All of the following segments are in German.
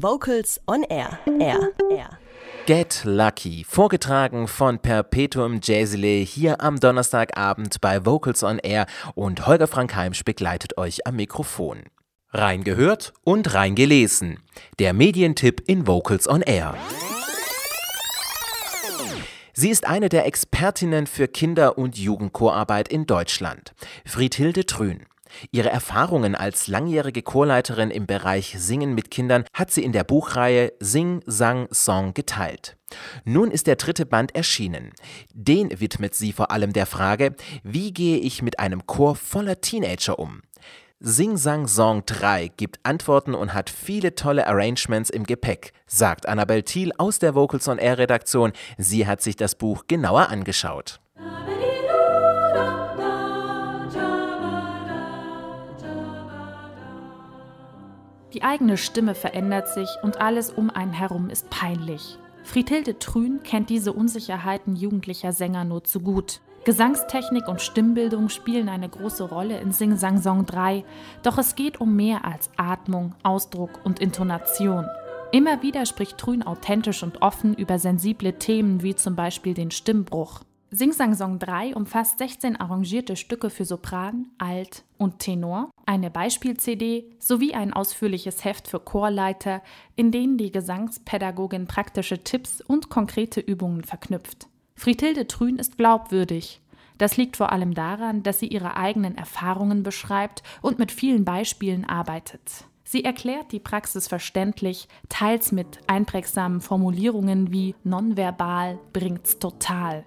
Vocals on Air. Air. Air. Get Lucky, vorgetragen von Perpetuum Jazzile hier am Donnerstagabend bei Vocals on Air und Holger Frank Heimsch begleitet euch am Mikrofon. Reingehört und reingelesen. Der Medientipp in Vocals on Air. Sie ist eine der Expertinnen für Kinder- und Jugendchorarbeit in Deutschland. Friedhilde Trün. Ihre Erfahrungen als langjährige Chorleiterin im Bereich Singen mit Kindern hat sie in der Buchreihe Sing, Sang, Song geteilt. Nun ist der dritte Band erschienen. Den widmet sie vor allem der Frage, wie gehe ich mit einem Chor voller Teenager um? Sing Sang Song 3 gibt Antworten und hat viele tolle Arrangements im Gepäck, sagt Annabel Thiel aus der Vocals on Air Redaktion. Sie hat sich das Buch genauer angeschaut. Die eigene Stimme verändert sich und alles um einen herum ist peinlich. Friedhilde Trün kennt diese Unsicherheiten jugendlicher Sänger nur zu gut. Gesangstechnik und Stimmbildung spielen eine große Rolle in Sing Sang Song 3, doch es geht um mehr als Atmung, Ausdruck und Intonation. Immer wieder spricht Trün authentisch und offen über sensible Themen wie zum Beispiel den Stimmbruch. Singsang Song 3 umfasst 16 arrangierte Stücke für Sopran, Alt und Tenor, eine Beispiel-CD sowie ein ausführliches Heft für Chorleiter, in denen die Gesangspädagogin praktische Tipps und konkrete Übungen verknüpft. Friedhilde Trün ist glaubwürdig. Das liegt vor allem daran, dass sie ihre eigenen Erfahrungen beschreibt und mit vielen Beispielen arbeitet. Sie erklärt die Praxis verständlich, teils mit einprägsamen Formulierungen wie nonverbal bringt's total.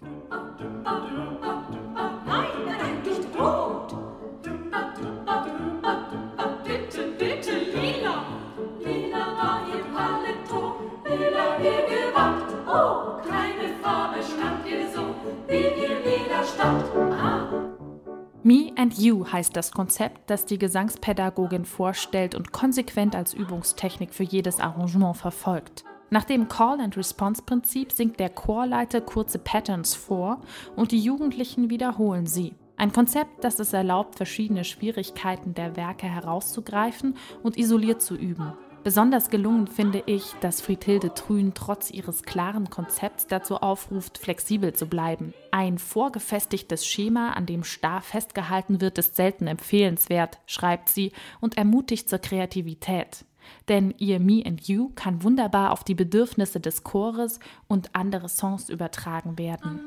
Me and You heißt das Konzept, das die Gesangspädagogin vorstellt und konsequent als Übungstechnik für jedes Arrangement verfolgt. Nach dem Call-and-Response-Prinzip singt der Chorleiter kurze Patterns vor und die Jugendlichen wiederholen sie. Ein Konzept, das es erlaubt, verschiedene Schwierigkeiten der Werke herauszugreifen und isoliert zu üben. Besonders gelungen finde ich, dass Friedhilde Trün trotz ihres klaren Konzepts dazu aufruft, flexibel zu bleiben. Ein vorgefestigtes Schema, an dem starr festgehalten wird, ist selten empfehlenswert, schreibt sie und ermutigt zur Kreativität. Denn ihr Me and You kann wunderbar auf die Bedürfnisse des Chores und andere Songs übertragen werden.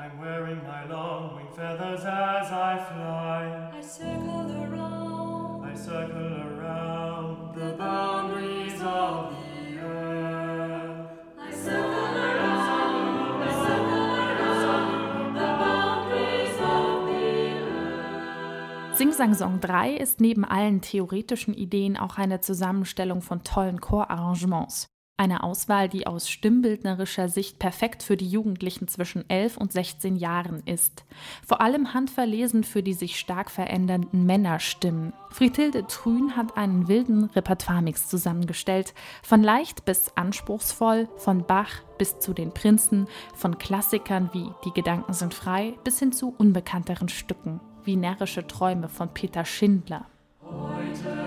I'm wearing my long wing feathers as I fly. I circle around. I circle around the earth. Sing Sang Song 3 ist neben allen theoretischen Ideen auch eine Zusammenstellung von tollen Chorarrangements. Eine Auswahl, die aus stimmbildnerischer Sicht perfekt für die Jugendlichen zwischen 11 und 16 Jahren ist. Vor allem handverlesen für die sich stark verändernden Männerstimmen. Friedhilde Trün hat einen wilden Repertoiremix zusammengestellt. Von leicht bis anspruchsvoll, von Bach bis zu den Prinzen, von Klassikern wie Die Gedanken sind frei bis hin zu unbekannteren Stücken wie Närrische Träume von Peter Schindler. Heute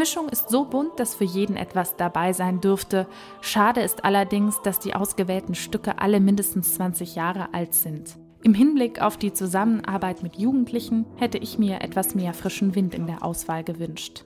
Mischung ist so bunt, dass für jeden etwas dabei sein dürfte. Schade ist allerdings, dass die ausgewählten Stücke alle mindestens 20 Jahre alt sind. Im Hinblick auf die Zusammenarbeit mit Jugendlichen hätte ich mir etwas mehr frischen Wind in der Auswahl gewünscht.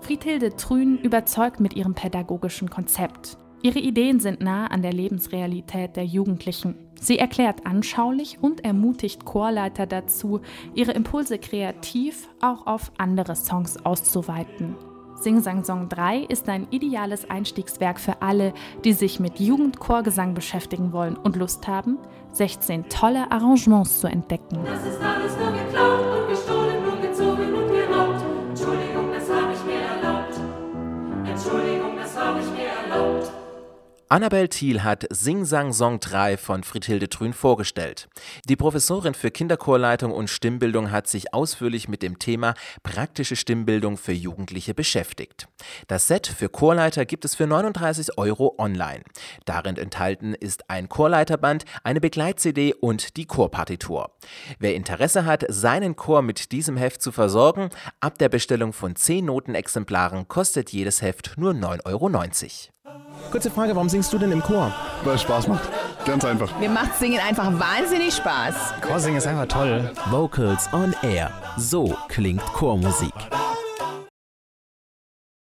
Friedhilde Trün überzeugt mit ihrem pädagogischen Konzept. Ihre Ideen sind nah an der Lebensrealität der Jugendlichen. Sie erklärt anschaulich und ermutigt Chorleiter dazu, ihre Impulse kreativ auch auf andere Songs auszuweiten. Sing Sang Song 3 ist ein ideales Einstiegswerk für alle, die sich mit Jugendchorgesang beschäftigen wollen und Lust haben, 16 tolle Arrangements zu entdecken. Das ist alles nur geklaut und gestohlen, Annabel Thiel hat Sing Sang Song 3 von Friedhilde Trün vorgestellt. Die Professorin für Kinderchorleitung und Stimmbildung hat sich ausführlich mit dem Thema praktische Stimmbildung für Jugendliche beschäftigt. Das Set für Chorleiter gibt es für 39 Euro online. Darin enthalten ist ein Chorleiterband, eine Begleit-CD und die Chorpartitur. Wer Interesse hat, seinen Chor mit diesem Heft zu versorgen, ab der Bestellung von 10 Notenexemplaren kostet jedes Heft nur 9,90 Euro. Kurze Frage, warum singst du denn im Chor? Weil es Spaß macht. Ganz einfach. Mir macht Singen einfach wahnsinnig Spaß. Chorsingen ist einfach toll. Vocals on Air. So klingt Chormusik.